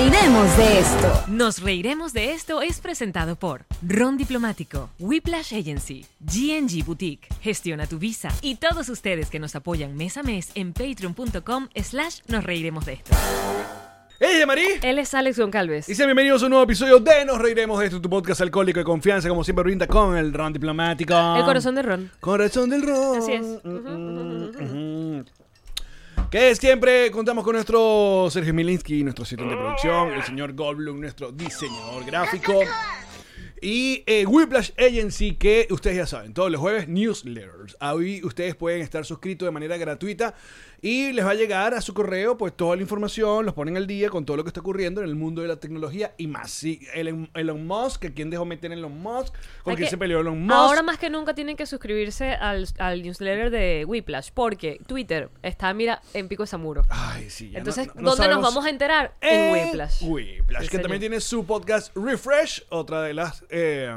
reiremos de esto. Nos reiremos de esto es presentado por Ron Diplomático, Whiplash Agency, GNG Boutique, Gestiona tu Visa y todos ustedes que nos apoyan mes a mes en patreon.com slash nos reiremos de esto. ¡Ella, Marí! Él es Alex Goncalves. Y sean bienvenidos a un nuevo episodio de Nos Reiremos de esto, tu podcast alcohólico de confianza, como siempre brinda con el ron diplomático. El corazón de Ron. Corazón del ron. Así es. Ujú. Que siempre contamos con nuestro Sergio Milinski, nuestro asistente de producción, el señor Goldblum, nuestro diseñador gráfico. Y eh, Whiplash Agency, que ustedes ya saben, todos los jueves newsletters. Ahí ustedes pueden estar suscritos de manera gratuita y les va a llegar a su correo pues toda la información, los ponen al día con todo lo que está ocurriendo en el mundo de la tecnología y más. Sí, Elon, Elon Musk, que quién dejó meter Elon Musk, con quién se peleó Elon Musk. Ahora más que nunca tienen que suscribirse al, al newsletter de Whiplash porque Twitter está, mira, en pico de Samuro. Ay, sí, ya Entonces, no- no- no ¿dónde nos vamos a enterar? En Whiplash. Whiplash, Sí, que señor. también tiene su podcast Refresh, otra de las eh,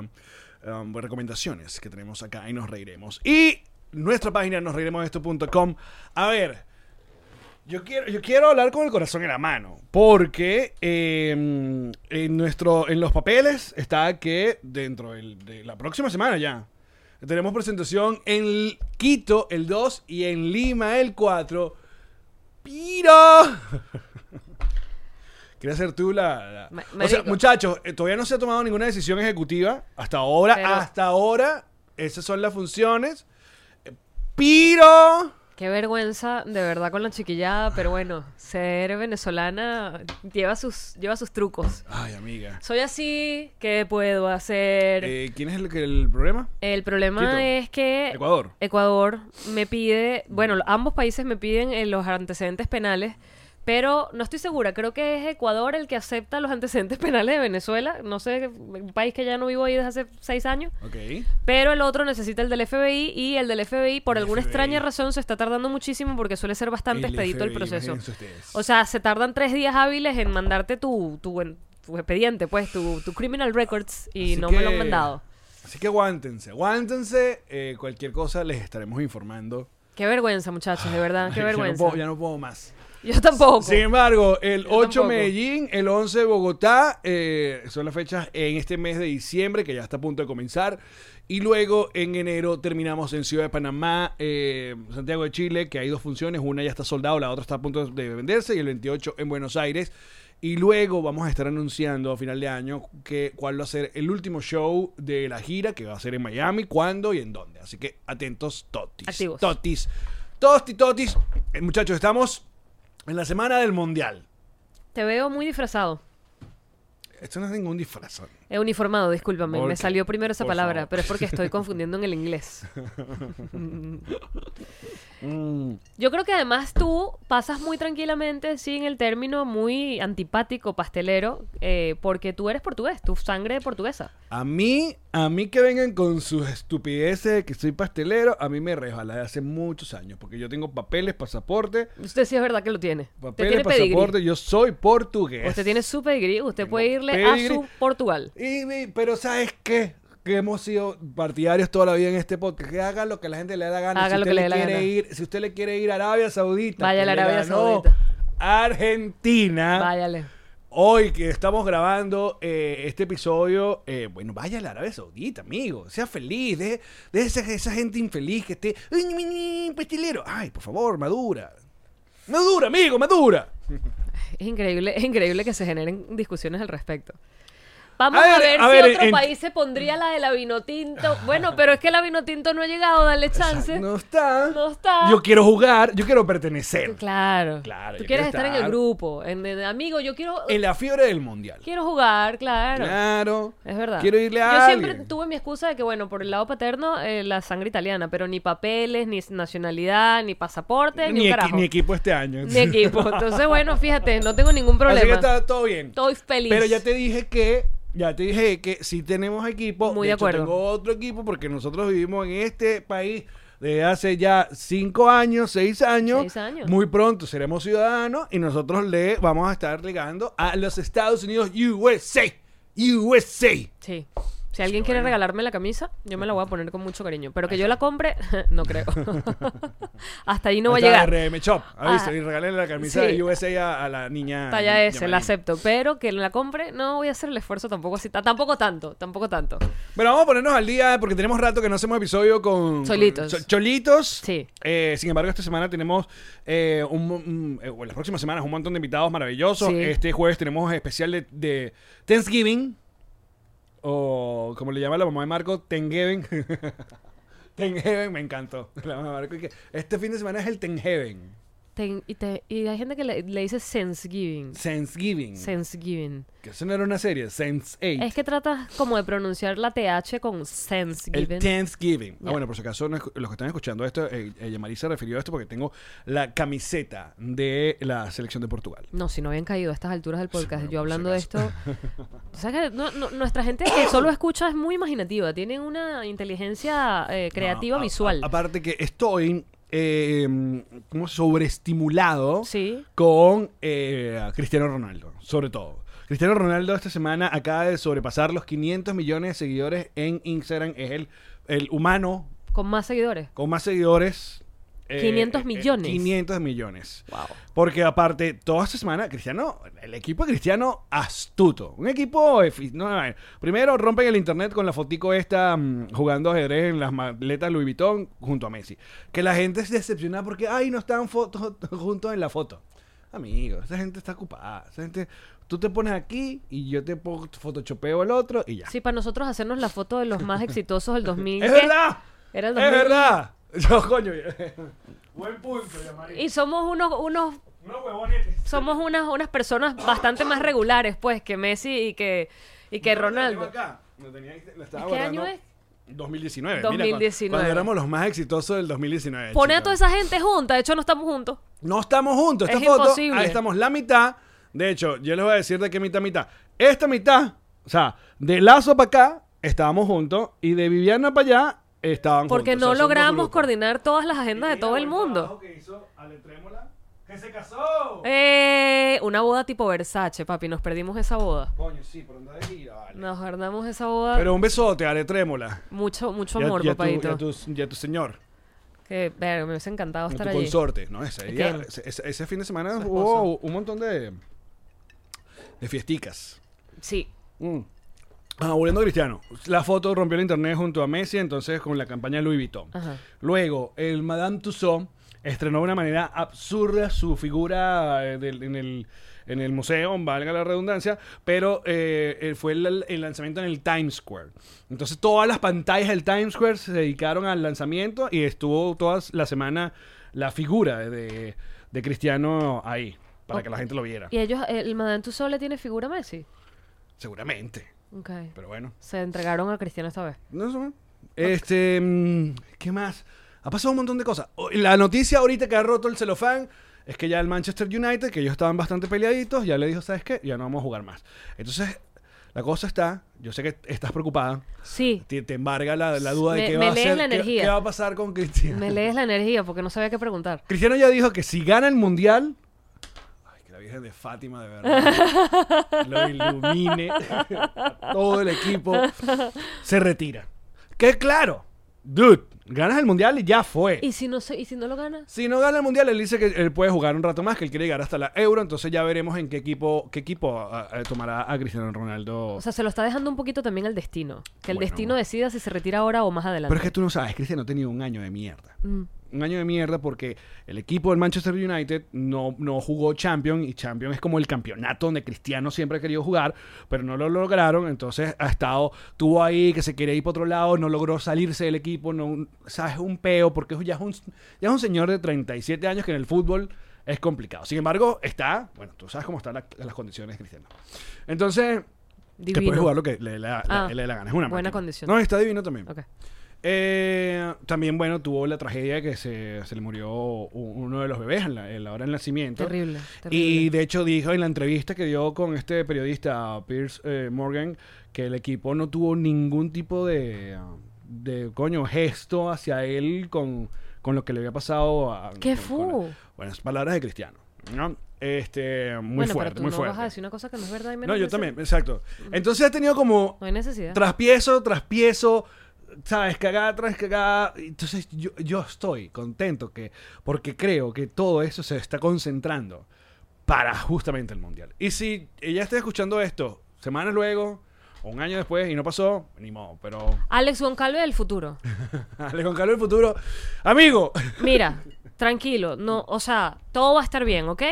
um, recomendaciones que tenemos acá y nos reiremos. Y nuestra página nosreiremosdeesto.com. A ver, yo quiero, yo quiero hablar con el corazón en la mano, porque eh, en, nuestro, en los papeles está que dentro del- de la próxima semana ya tenemos presentación en Quito el 2 y en Lima el 4. ¡Piro! ¿Quieres hacer tú la...? O sea, muchachos, eh, todavía no se ha tomado ninguna decisión ejecutiva. Hasta ahora, Pero- hasta ahora, esas son las funciones. ¡Piro! Qué vergüenza, de verdad, con la chiquillada, pero bueno, ser venezolana lleva sus, lleva sus trucos. Ay, amiga. Soy así, ¿qué puedo hacer? Eh, ¿Quién es el, que- el problema? El problema Quito. es que Ecuador. Ecuador me pide, bueno, ambos países me piden los antecedentes penales, pero no estoy segura, creo que es Ecuador el que acepta los antecedentes penales de Venezuela, no sé, un país que ya no vivo ahí desde hace seis años. Ok. Pero el otro necesita el del FBI y el del FBI por El alguna FBI. extraña razón se está tardando muchísimo porque suele ser bastante El expedito el FBI, proceso. imagínense ustedes. O sea, se tardan tres días hábiles en mandarte tu, tu, tu expediente, pues, tu, tu criminal records y Así no me lo han mandado. Así que aguántense, aguántense. eh, cualquier cosa les estaremos informando. Qué vergüenza, muchachos, de verdad, qué Ya no vergüenza. puedo- ya no puedo más. Yo tampoco. Sin embargo, el Yo 8 tampoco. Medellín, el 11 Bogotá, eh, son las fechas en este mes de diciembre, que ya está a punto de comenzar. Y luego en enero terminamos en Ciudad de Panamá, eh, Santiago de Chile, que hay dos funciones, una ya está soldado, la otra está a punto de venderse, y el 28 en Buenos Aires. Y luego vamos a estar anunciando a final de año que cuál va a ser el último show de la gira, que va a ser en Miami, cuándo y en dónde. Así que atentos, totis. Activos. Totis. Tosti, totis. Eh, muchachos, estamos en la semana del Mundial. Te veo muy disfrazado. Esto no es ningún disfraz. Uniformado, discúlpame. ¿Por Me salió primero esa palabra, favor. pero es porque estoy confundiendo en el inglés. Mm. Yo creo que además tú pasas muy tranquilamente sin el término muy antipático, pastelero, eh, porque tú eres portugués, tu sangre es portuguesa. A mí, a mí que vengan con sus estupideces de que soy pastelero, a mí me resbala de hace muchos años, porque yo tengo papeles, pasaporte, Usted sí es verdad que lo tiene. Papeles, tiene pedigrí. pasaporte, yo soy portugués. Usted tiene su pedigrí, usted Tengo puede irle pedigrí. a su Portugal. Y, pero ¿sabes qué? Que hemos sido partidarios toda la vida en este podcast. Que haga lo que la gente le da gana. Haga si lo usted que le le quiere ir, si usted le quiere ir a Arabia Saudita, Vaya a Arabia Saudita. Argentina. Váyale. Hoy que estamos grabando eh, este episodio, eh, bueno, vaya a la Arabia Saudita, amigo. Sea feliz. De, de esa, esa gente infeliz que esté. "Ay, ni, ni, ni, pastelero. Ay, por favor, madura. Madura, amigo, madura. Es increíble, es increíble que se generen discusiones al respecto. Vamos A a ver, ver, a si ver, otro en- país se pondría la de la vino tinto. Bueno, pero es que la vino tinto no ha llegado, dale chance. No está. No está. Yo quiero jugar, yo quiero pertenecer. Claro. Claro, Tú quieres estar en el grupo. En, en- amigo, yo quiero En la fiebre del mundial. quiero jugar, claro. Claro. Es verdad. Quiero irle a Yo alguien. siempre tuve mi excusa de que, bueno, por el lado paterno, eh, la sangre italiana, pero ni papeles, ni nacionalidad, ni pasaporte, ni, Ni, un carajo. ni equipo este año. Ni equipo. Entonces, bueno, fíjate, no tengo ningún problema. Así que está todo bien. Estoy feliz. Pero ya te dije que, ya te dije que si tenemos equipo, Muy de hecho, acuerdo. tengo otro equipo porque nosotros vivimos en este país desde hace ya cinco años, seis años. Seis años. Muy pronto seremos ciudadanos y nosotros le vamos a estar ligando a los Estados Unidos USA. USA. Sí. Si alguien quiere regalarme la camisa, yo me la voy a poner con mucho cariño. Pero que yo la compre, no creo. Hasta ahí no va a llegar. RM Shop, ¿ha visto? Ah, Y regalenle la camisa sí. de USA a, a la niña. Talla S, la acepto. Pero que la compre, no voy a hacer el esfuerzo tampoco así. ta- Tampoco tanto, tampoco tanto. Bueno, vamos a ponernos al día porque tenemos rato que no hacemos episodio con Solitos. con cho- cholitos. Sí. Eh, sin embargo, esta semana tenemos eh, un, eh, las próximas semanas un montón de invitados maravillosos. Sí. Este jueves tenemos especial de, de Thanksgiving o como le llama la mamá de Marco, Thanksgiving. Thanksgiving me encantó. La mamá de Marco, este fin de semana es el Thanksgiving. Ten- y, te- y hay gente que le, le dice Thanksgiving. Thanksgiving. Thanksgiving. que eso no era una serie, Sense 8. Es que tratas como de pronunciar la TH con El Thanksgiving. Thanksgiving. Ah, bueno, por si acaso los que están escuchando esto, eh, eh, se refirió a esto porque tengo la camiseta de la selección de Portugal. No, si no habían caído a estas alturas del podcast, bueno, yo hablando de esto. O sea que no- no- nuestra gente que solo escucha es muy imaginativa, tienen una inteligencia eh, creativa No, a- visual. a- aparte que estoy eh, como sobreestimulado sí. con eh, Cristiano Ronaldo, sobre todo. Cristiano Ronaldo esta semana acaba de sobrepasar los 500 millones de seguidores en Instagram. Es el, el humano Con más seguidores. con más seguidores. Eh, 500 eh, millones. 500 millones. Wow. Porque aparte, toda esta semana, Cristiano, el equipo de Cristiano astuto. Un equipo. no, a ver, primero rompen el internet con la fotico esta mm, jugando ajedrez en las maletas Louis Vuitton junto a Messi. Que la gente se decepciona porque, ay, no están fotos juntos en la foto. Amigo, esa gente está ocupada. Esa gente, tú te pones aquí y yo te photoshopeo el otro y ya. Sí, para nosotros hacernos la foto de los más exitosos del 2000. ¡Es verdad! Era el ¡Es 2000. verdad! Yo, coño. Buen punto, Yamari. Y somos unos, unos Unos huevonetes. somos unas, unas personas bastante más regulares, pues, que Messi y que, y que Ronaldo. Tenía estaba ¿Qué año es? 2019. Mira, 2019. cuando, cuando éramos los más exitosos del 2019. Pone a toda esa gente junta, de hecho no estamos juntos. No estamos juntos. Esta Es foto, imposible. ahí estamos la mitad. De hecho, yo les voy a decir de qué mitad, mitad. Esta mitad, o sea, de Lazo para acá, estábamos juntos. Y de Viviana para allá, estaban Porque juntos. O no sea, son dos logramos coordinar todas las agendas de todo el mundo. trabajo que hizo Ale Trémola, que se casó. Eh, una boda tipo Versace, papi, nos perdimos esa boda. Coño, sí, por donde de gira, vale. Nos perdamos esa boda. Pero un besote, Ale Trémola. mucho, mucho Y a- amor, y a tu- papadito. y a tu, y a tu señor. Que, verga, me hubiese encantado a estar tu allí. consorte, ¿no? Ese, Es día- ese, ese- ese fin de semana hubo un montón de, de fiesticas. Sí. Mm. Ah, volviendo a Cristiano. La foto rompió el internet junto a Messi, entonces con la campaña Louis Vuitton. Ajá. Luego, el Madame Tussauds estrenó de una manera absurda su figura eh, del- en, el, en el museo, valga la redundancia, pero eh, eh, fue el, el lanzamiento en el Times Square. Entonces, todas las pantallas del Times Square se dedicaron al lanzamiento y estuvo toda la semana la figura de, de Cristiano ahí, para que la gente lo viera. ¿Y ellos, el Madame Tussauds le tiene figura a Messi? Seguramente, Ok. pero bueno. Se entregaron a Cristiano esta vez. No sé. Este, mm, ¿qué más? Ha pasado un montón de cosas. O- La noticia ahorita que ha roto el celofán es que ya el Manchester United, que ellos estaban bastante peleaditos, ya le dijo, ¿sabes qué? Ya no vamos a jugar más. Entonces, la cosa está, yo sé que estás preocupada, Sí. te, te embarga la, la duda de Me- qué me va a hacer, la qué- energía. qué va a pasar con Cristiano. Me lees la energía porque no sabía qué preguntar. Cristiano ya dijo que si gana el Mundial... Virgen de Fátima, de verdad, lo ilumine todo el equipo, se retira. Que claro, dude, ganas el Mundial y ya fue. ¿Y si no, se, ¿y si no lo gana? Si no gana el mundial, él dice que él puede jugar un rato más, que él quiere llegar hasta la Euro. Entonces ya veremos en qué equipo, qué equipo tomará a Cristiano Ronaldo. O sea, se lo está dejando un poquito también al destino. Que el Bueno. destino decida si se retira ahora o más adelante. Pero es que tú no sabes, Cristiano ha tenido un año de mierda. Mm. Un año de mierda porque el equipo del Manchester United no, no jugó Champions y Champions es como el campeonato donde Cristiano siempre ha querido jugar, pero no lo lograron. Entonces ha estado, tuvo ahí que se quería ir para otro lado, no logró salirse del equipo, no, sabes, un peo porque ya es un, ya es un señor de 37 años que en el fútbol es complicado. Sin embargo, está, bueno, tú sabes cómo están la- las condiciones Cristiano. Entonces, que Divino. puede jugar lo que le, dé la, Ah, la gana. Es una buena máquina. condición. No, está divino también. Ok. Eh, también, bueno, tuvo la tragedia que se, se le murió uno de los bebés en la, en la hora del nacimiento. Terrible. Y de hecho dijo en la entrevista que dio con este periodista Pierce eh, Morgan que el equipo no tuvo ningún tipo de, de coño, gesto hacia él con, con lo que le había pasado a... ¿Qué con- con- fue? bueno, palabras de Cristiano. ¿no? Este, muy bueno, fuerte, pero tú muy no fuerte. vas a decir una cosa que no es verdad y menos No, yo también, exacto. Entonces ha tenido como No hay necesidad. traspiezo, traspiezo, ¿sabes? Cagada tras cagada. Entonces yo, yo estoy contento que, porque creo que todo eso se está concentrando para justamente el Mundial. Y si ella está escuchando esto semanas luego, o un año después, y no pasó, ni modo, pero... Alex Goncalves del futuro. Ale con Carlos del futuro. Amigo, Mira, tranquilo, no, o sea, todo va a estar bien, ¿ok?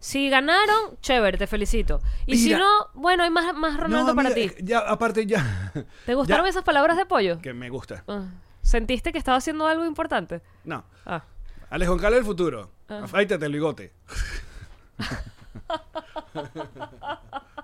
Si ganaron, chévere, te felicito. Y si no, bueno, hay más, más Ronaldo no, para ti. Ya, aparte ya... ¿Te gustaron ya- esas palabras de apoyo? Que me gusta. Ah, ¿Sentiste que estaba haciendo algo importante? No. Ah. Carlos del futuro. Ah. Afáitate el bigote.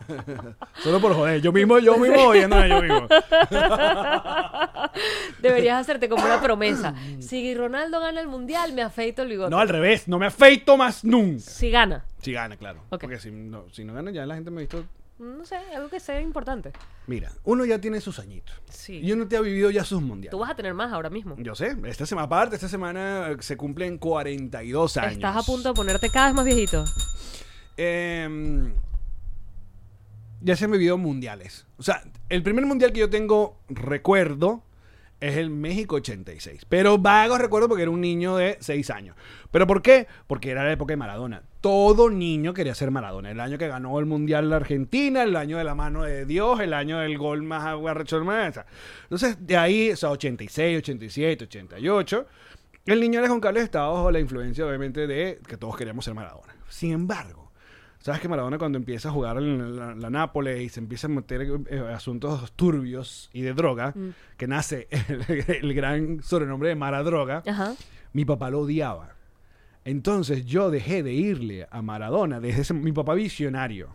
Solo por joder. Yo mismo, yo mismo oyéndome yo mismo. Deberías hacerte como una promesa. Si Ronaldo gana el mundial, me afeito el bigote. No, al revés. No me afeito más nunca. Si gana. Si gana, claro. Porque si no, si no gana, ya la gente me ha visto. No sé, algo que sea importante. Mira, uno ya tiene sus añitos. Sí. Y uno te ha vivido ya sus Tú mundiales. vas a tener más ahora mismo. Yo sé, esta semana, aparte, esta semana eh, se cumplen 42 años. Estás a punto de ponerte cada vez más viejito. Em, ya se han vivido mundiales. O sea, el primer mundial que yo tengo recuerdo es el México 86. Pero vago recuerdo porque era un niño de 6 años. ¿Pero por qué? Porque era la época de Maradona. Todo niño quería ser Maradona. El año que ganó el mundial la Argentina, el año de la mano de Dios, el año del gol más arrecho del mundo. Entonces, de ahí, o sea, 86, 87, 88. El niño de Juan Carlos estaba bajo la influencia, obviamente, de que todos queríamos ser Maradona. Sin embargo, ¿sabes que Maradona cuando empieza a jugar en la, la Nápoles y se empieza a meter eh, asuntos turbios y de droga, Mm. que nace el, el gran sobrenombre de Maradroga, Ajá. mi papá lo odiaba. Entonces yo dejé de irle a Maradona desde ese, mi papá visionario.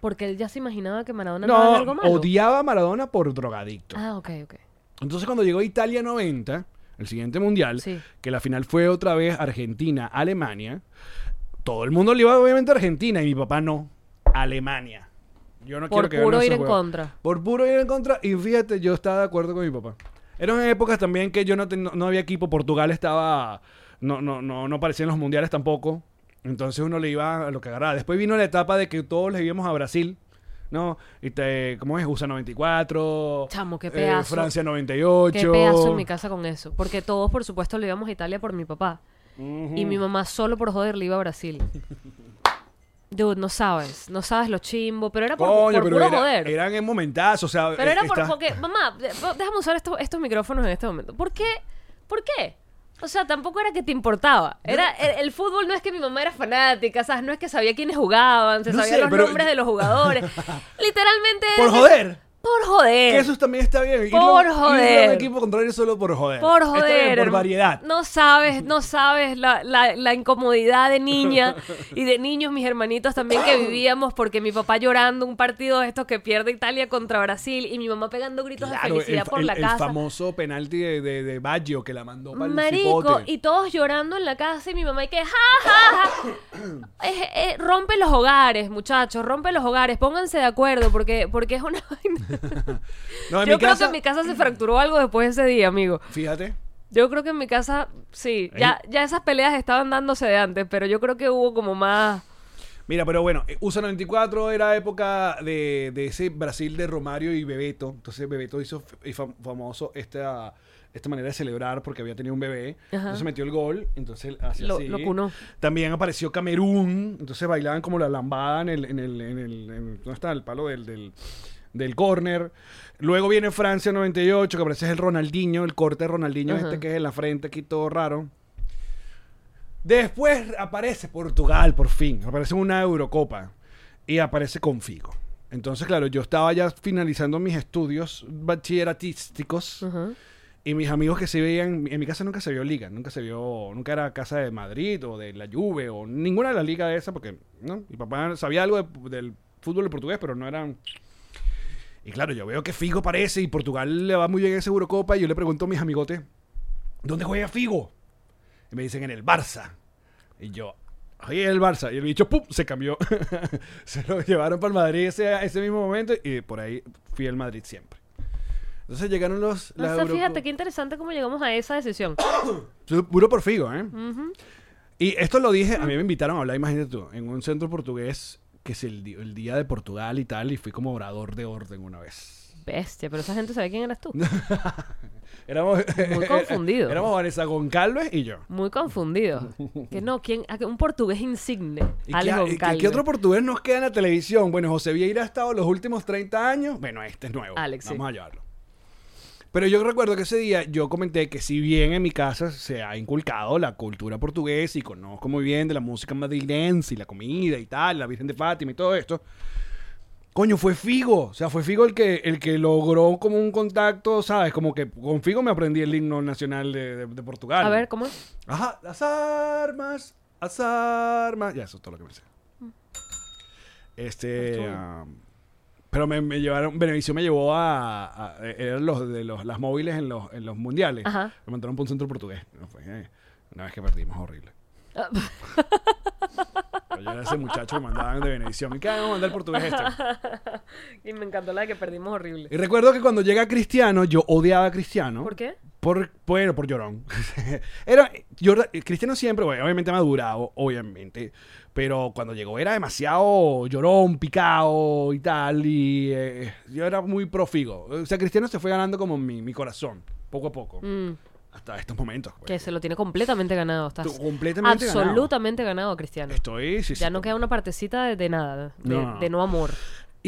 Porque él ya se imaginaba que Maradona no, era No, algo malo. odiaba a Maradona por drogadicto. Ah, ok, ok. Entonces cuando llegó Italia 90, el siguiente mundial, Sí. que la final fue otra vez Argentina-Alemania, todo el mundo le iba obviamente a Argentina y mi papá no, Alemania. Yo no Por quiero que puro ganen ir esos en juegos. contra. Por puro ir en contra. Y fíjate, yo estaba de acuerdo con mi papá. Eran épocas también que yo no, ten- no, no había equipo. Portugal estaba... No, no, no, no aparecía en los mundiales tampoco. Entonces uno le iba a lo que agarraba. Después vino la etapa de que todos le íbamos a Brasil. ¿No? Y te, ¿Cómo es? USA 94. Chamo, qué eh, pedazo. Francia 98. Qué pedazo en mi casa con eso. Porque todos, por supuesto, le íbamos a Italia por mi papá. Y mi mamá solo por joder le iba a Brasil. Dude, no sabes. No sabes lo chimbo. Pero era por, Coño, por pero puro era- joder. eran en momentazos, o sea... Pero eh, era por, está- porque, mamá, déjame usar estos, estos micrófonos en este momento. ¿Por qué? ¿Por qué? O sea, tampoco era que te importaba. Era el, el fútbol no es que mi mamá era fanática, ¿sabes? No es que sabía quiénes jugaban, se No sabía sé, los pero- nombres de los jugadores. Literalmente. Por joder. Por joder. Que eso también está bien. Por irle a joder. un equipo contrario solo por joder. Por Está bien, joder. por variedad. No sabes, no sabes la, la- la incomodidad de niña y de niños, mis hermanitos también que vivíamos porque mi papá llorando un partido de estos que pierde Italia contra Brasil y mi mamá pegando gritos Claro, de felicidad el, por el- la el casa. famoso penalti de, de, de Baggio que la mandó para el Marico, cipote. y todos llorando en la casa y mi mamá y que ja, ja, ja. Eh, eh, rompe los hogares, muchachos, rompe los hogares, pónganse de acuerdo porque, porque es una vaina. No, en Yo mi creo casa, que en mi casa se fracturó algo después de ese día, amigo. fíjate, Yo creo que en mi casa, sí, ya, ya esas peleas estaban dándose de antes, pero yo creo que hubo como más... mira, pero bueno, eh, USA 94 era época de, de ese Brasil de Romario y Bebeto. Entonces Bebeto hizo fam- famoso esta, esta manera de celebrar porque había tenido un bebé. Ajá. Entonces metió el gol, entonces Lo- así. lo. También apareció Camerún, entonces bailaban como la lambada en el, en el, en el, en- ¿dónde está? El palo del, del, del córner. Luego viene Francia 98, que aparece el Ronaldinho, el corte de Ronaldinho Ajá. este que es en la frente aquí todo raro. Después aparece Portugal, por fin. Aparece una Eurocopa. Y aparece con Figo. Entonces, claro, yo estaba ya finalizando mis estudios bachilleratísticos. Ajá. Y mis amigos que se veían, en mi casa nunca se vio liga, nunca se vio, nunca era casa de Madrid o de la Juve o ninguna de las ligas de esas porque, ¿no? Mi papá sabía algo de- del fútbol portugués, pero no eran... Y claro, yo veo que Figo parece y Portugal le va muy bien en esa Eurocopa y yo le pregunto a mis amigotes, ¿dónde juega Figo? Y me dicen, en el Barça. Y yo, oye, el Barça. Y el bicho, ¡pum! Se cambió. se lo llevaron para el Madrid ese, ese mismo momento y por ahí fui al Madrid siempre. Entonces llegaron los... O sea, fíjate qué interesante cómo llegamos a esa decisión. Puro por Figo, ¿eh? Y esto lo dije, a mí me invitaron a hablar, imagínate tú, en un centro portugués que es el, día de Portugal y tal, y fui como orador de orden una vez. Bestia, pero esa gente sabe quién eras tú. Éramos, Muy confundido. Éramos Vanessa Goncalves y yo. Muy confundido. Que no, ¿quién? Un portugués insigne. ¿Y Alex qué, qué- otro portugués nos queda en la televisión? Bueno, José Vieira ha estado los últimos 30 años. Bueno, este es nuevo. Alex, sí. Vamos a llevarlo. Pero yo recuerdo que ese día yo comenté que si bien en mi casa se ha inculcado la cultura portuguesa y conozco muy bien de la música madrilense y la comida y tal, la Virgen de Fátima y todo esto, coño, fue Figo. O sea, fue Figo el que, el que logró como un contacto, ¿sabes? Como que con Figo me aprendí el himno nacional de, de- de Portugal. A ver, ¿cómo es? Ajá, las armas, las armas. Ya, eso es todo lo que me sé. Este. Estuvo. Pero me, me llevaron. Benevisión me llevó a. a- eran los de los, las móviles en los, en los mundiales. Ajá. Me mandaron por un centro portugués. No, fue, eh, una vez que perdimos, horrible. Ah. Pero yo era ese muchacho que mandaban de Benevisión. ¿Y qué vamos a mandar portugués este? Y me encantó la de que perdimos horrible. Y recuerdo que cuando llega Cristiano, yo odiaba a Cristiano. ¿Por qué? Por, bueno, por llorón. era, yo, Cristiano siempre, bueno, obviamente madurado, obviamente. Pero cuando llegó era demasiado llorón, picado y tal. Y eh, yo era muy profigo. O sea, Cristiano se fue ganando como mi, mi corazón, poco a poco. Mm, Hasta estos momentos. pues. que se lo tiene completamente ganado. Estás completamente ganado. absolutamente ganado, Cristiano. Estoy, sí, Ya sí. no queda una partecita de, de nada, de No, no. de no amor.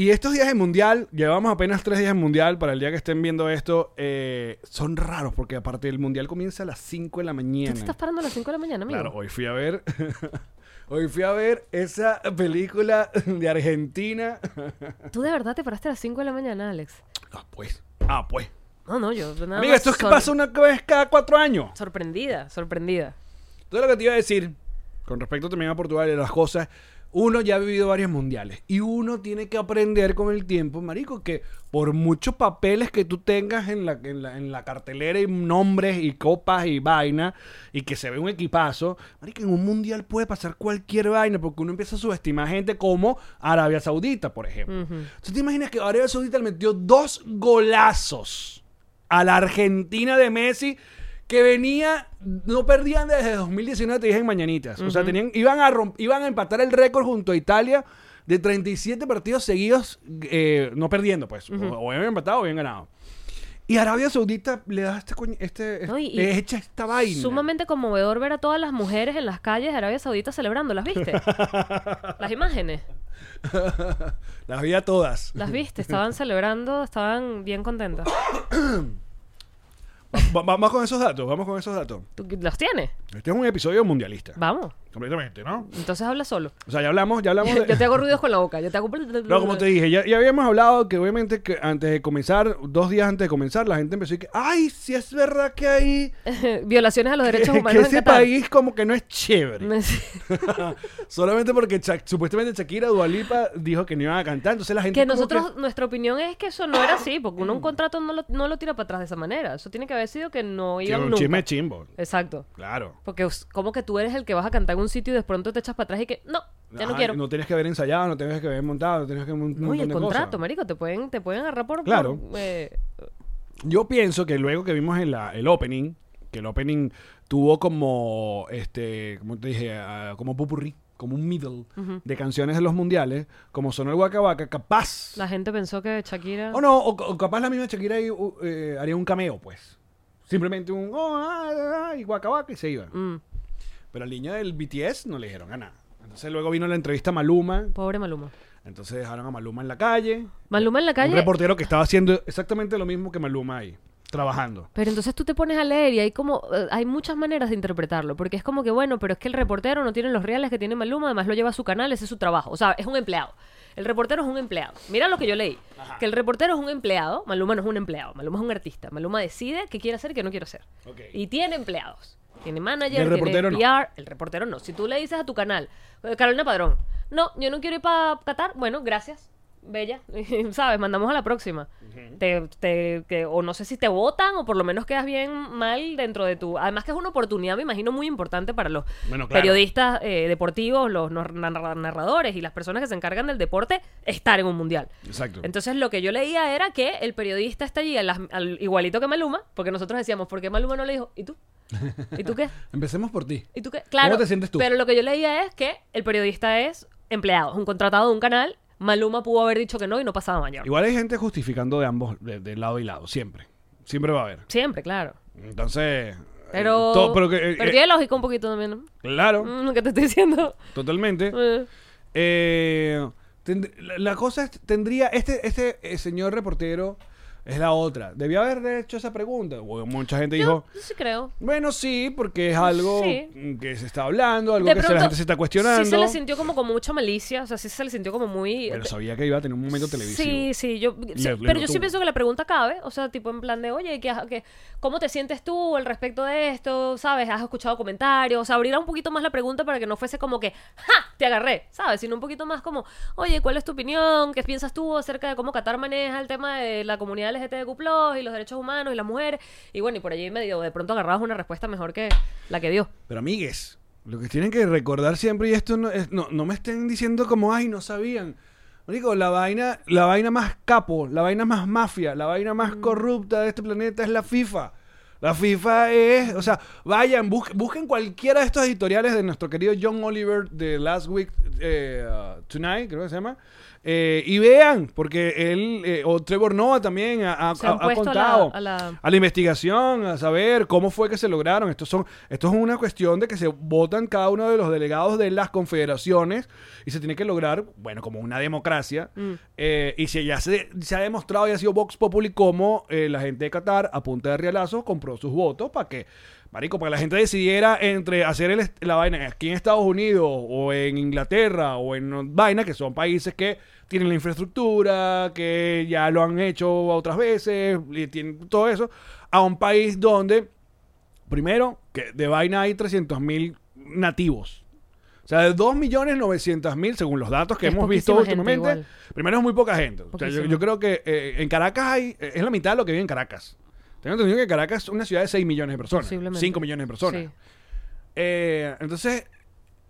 Y estos días en Mundial, llevamos apenas tres días en Mundial, para el día que estén viendo esto, eh, son raros, porque aparte el Mundial comienza a las 5 de la ¿Tú mañana. te estás parando a las 5 de la mañana, amigo? Claro, hoy fui a ver. hoy fui a ver esa película de Argentina. ¿Tú de verdad te paraste a las 5 de la mañana, Alex? ah, pues. Ah, pues. No, no, yo nada Amiga, esto es que pasa una vez cada cuatro años. Sorprendida, sorprendida. Todo lo que te iba a decir, con respecto también a Portugal y las cosas, uno ya ha vivido varios mundiales y uno tiene que aprender con el tiempo, marico, que por muchos papeles que tú tengas en la, en la, en la cartelera y nombres y copas y vaina y que se ve un equipazo, marico, en un mundial puede pasar cualquier vaina porque uno empieza a subestimar gente como Arabia Saudita, por ejemplo. ¿Tú te imaginas que Arabia Saudita le metió dos golazos a la Argentina de Messi que venía, no perdían desde 2019, te dije en Mañanitas. O sea, tenían, iban, a romp- iban a empatar el récord junto a Italia de 37 partidos seguidos, eh, no perdiendo, pues. O, o habían empatado o habían ganado. Y Arabia Saudita le da este, coño- este, No, y- y le echa esta vaina. Sumamente conmovedor ver a todas las mujeres en las calles de Arabia Saudita celebrando. ¿Las viste? las imágenes. Las vi a todas. Las viste. Estaban celebrando, estaban bien contentas. Va- va- vamos con esos datos, vamos con esos datos. ¿Tú las tienes? Este es un episodio mundialista. Vamos. Completamente, ¿no? Entonces habla solo. O sea, ya hablamos, ya hablamos de... Yo te hago ruidos con la boca. Yo te hago... No, como te dije, ya, ya habíamos hablado que obviamente que antes de comenzar, dos días antes de comenzar, la gente empezó a decir que, ay, si es verdad que hay... Violaciones a los derechos humanos que ese en Qatar. país como que no es chévere. Me- Solamente porque supuestamente Shakira Dualipa dijo que no iban a cantar, entonces la gente Que nosotros, nuestra opinión es que eso no era así, porque uno un contrato no lo, no lo tira para atrás de esa manera. Eso tiene que haber sido que no iban un nunca. chisme chimbo. Exacto. Claro. Porque como que tú eres el que vas a cantar en un sitio y de pronto te echas para atrás y que no, ya no quiero. No tienes que haber ensayado, no tienes que haber montado, no tienes que un No, y el contrato, cosas. marico, te pueden, te pueden agarrar por... Claro. por, eh, Yo pienso que luego que vimos el, el opening, que el opening tuvo como, este, como te dije, ah, como pupurrí, como un middle de canciones de los mundiales, como sonó el Waka Waka, capaz, la gente pensó que Shakira... o no, o, o capaz la misma Shakira uh, eh, haría un cameo, pues. Simplemente un, oh, ah, ah, y Waka Waka y se iba. Mm, Pero al niño del BTS no le dijeron a nada. Entonces luego vino la entrevista a Maluma, pobre Maluma. entonces dejaron a Maluma en la calle. Maluma en la Un calle... reportero que estaba haciendo exactamente lo mismo que Maluma ahí, trabajando. Pero entonces tú te pones a leer y hay como eh, hay muchas maneras de interpretarlo, porque es como que bueno, pero es que el reportero no tiene los reales que tiene Maluma, además lo lleva a su canal, ese es su trabajo, o sea, es un empleado. El reportero es un empleado. Mira lo que yo leí, que el reportero es un empleado, Maluma no es un empleado, Maluma es un artista. Maluma decide qué quiere hacer y qué no quiere hacer. Y tiene empleados. Tiene manager, el tiene reportero no. PR, el reportero no. Si tú le dices a tu canal, Carolina Padrón, no, yo no quiero ir para Qatar, bueno, gracias. bella, ¿sabes? Mandamos a la próxima. te, te- que- o no sé si te votan o por lo menos quedas bien mal dentro de tu... Además que es una oportunidad, me imagino, muy importante para los Bueno, claro. periodistas eh, deportivos, los nar- nar- narradores y las personas que se encargan del deporte, estar en un mundial. Exacto. Entonces lo que yo leía era que el periodista está allí, al- igualito que Maluma, porque nosotros decíamos, ¿por qué Maluma no le dijo? ¿Y tú? ¿Y tú qué? Empecemos por ti. ¿Y tú qué? Claro. te sientes tú? Pero lo que yo leía es que el periodista es empleado, es un contratado de un canal. Maluma pudo haber dicho que no y no pasaba mañana. Igual hay gente justificando de ambos, de, de lado y lado, siempre. Siempre va a haber. Siempre, claro. Entonces. eh, Pero. todo- pero que, eh, pero eh, lógica un poquito también, ¿no? claro, Mm, Lo que te estoy diciendo. totalmente. Eh, Eh, la cosa es, tendría, este, este eh, señor reportero es la otra. Debió haber hecho esa pregunta. O mucha gente dijo, yo sí creo. bueno, sí, porque es algo Sí. que se está hablando, algo De que se- la gente se está cuestionando. Sí se le sintió como con mucha malicia. O sea, sí se le sintió como muy. pero sabía que iba a tener un momento televisivo. Sí, sí, yo, sí, Le- le pero yo sí pienso que la pregunta cabe, o sea, tipo en plan de, oye, ¿qué, qué- ¿cómo te sientes tú al respecto de esto? ¿Sabes? ¿Has escuchado comentarios? O sea, abrir un poquito más la pregunta para que no fuese como que, ¡ja! Te agarré, ¿sabes? Sino un poquito más como, oye, ¿cuál es tu opinión? ¿Qué piensas tú acerca de cómo Qatar maneja el tema de la comunidad LGTBQ+, y los derechos humanos y las mujeres? Y bueno, y por allí medio, de pronto agarrabas una respuesta mejor que la que dio. Pero amigues, lo que tienen que recordar siempre, y esto no, es- no, no me estén diciendo como, ay, no sabían. Digo, la vaina, la vaina más capo, la vaina más mafia, la vaina más Mm. corrupta de este planeta es la FIFA. La FIFA es, o sea, vayan, bus- busquen cualquiera de estos editoriales de nuestro querido John Oliver de Last Week eh, uh, Tonight, creo que se llama, eh, y vean, porque él, eh, o Trevor Noah también ha, ha- Se han ha puesto a la- contado a la- a la investigación, a saber cómo fue que se lograron. Esto, son, esto es una cuestión de que se votan cada uno de los delegados de las confederaciones y se tiene que lograr, bueno, como una democracia. Mm. Eh, y si ya se, se ha demostrado y ha sido Vox Populi como eh, la gente de Qatar, a punta de rialazos, compró sus votos para que, marico, para que la gente decidiera entre hacer el la vaina aquí en Estados Unidos o en Inglaterra o en vaina, que son países que tienen la infraestructura, que ya lo han hecho otras veces, y tienen todo eso, a un país donde, primero, que de vaina hay 300 mil nativos. O sea, de 2.900.000, según los datos que Es hemos visto últimamente, primero es muy poca gente. O sea, yo creo que eh, en Caracas hay, eh, es la mitad de lo que vive en Caracas. Tengo entendido que Caracas es una ciudad de 6 millones de personas. Posiblemente. 5 millones de personas. Sí. Eh, entonces,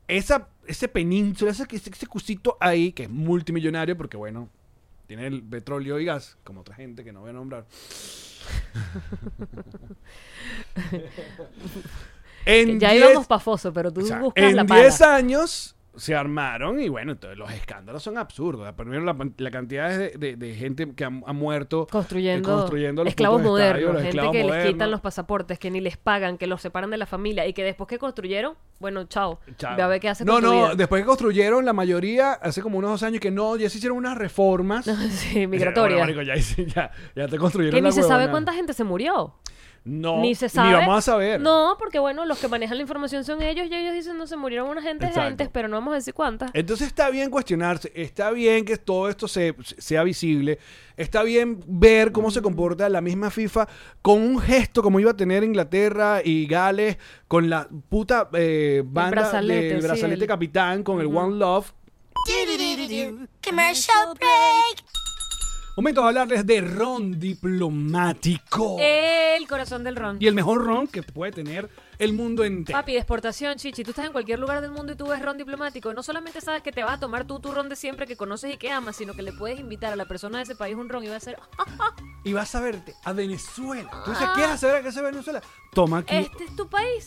esa, ese península, ese, ese, cosito ahí, que es multimillonario, porque bueno, tiene el petróleo y gas, como otra gente que no voy a nombrar. en Ya 10 íbamos pafoso, pero tú o sea, buscas la en pala. 10 años se armaron y bueno, entonces los escándalos son absurdos. Primero la, la cantidad de, de- de gente que ha, ha muerto construyendo, eh, construyendo los esclavos modernos, los gente esclavos que les quitan los pasaportes, que ni les pagan, que los separan de la familia y que después que construyeron, bueno, chao. Chao. Ve a ver qué hace No, con tu no, vida. después que construyeron la mayoría, hace como unos dos años que no, ya se hicieron unas reformas. sí, migratoria. Bueno, marico, ya, te construyeron que la ni se sabe cuánta gente se murió. No, ni se sabe. vamos a saber. No, porque bueno, los que manejan la información son ellos y ellos dicen no se murieron una gente Exacto. antes, pero no vamos a decir cuántas. Entonces está bien cuestionarse, está bien que todo esto se, sea visible, está bien ver cómo se comporta la misma FIFA con un gesto como iba a tener Inglaterra y Gales con la puta eh, banda brazalete, del sí, brazalete el- capitán con el One Love. Commercial break. Momento de hablarles de ron diplomático. El corazón del ron. Y el mejor ron que puede tener el mundo entero. Papi, de exportación, chichi. Tú estás en cualquier lugar del mundo y tú ves ron diplomático. No solamente sabes que te vas a tomar tú tu ron de siempre que conoces y que amas, sino que le puedes invitar a la persona de ese país un ron y va a ser, "Ah, Y vas a verte a Venezuela. Tú dices, ¿quieres saber a qué es Venezuela? Toma aquí. este es tu país.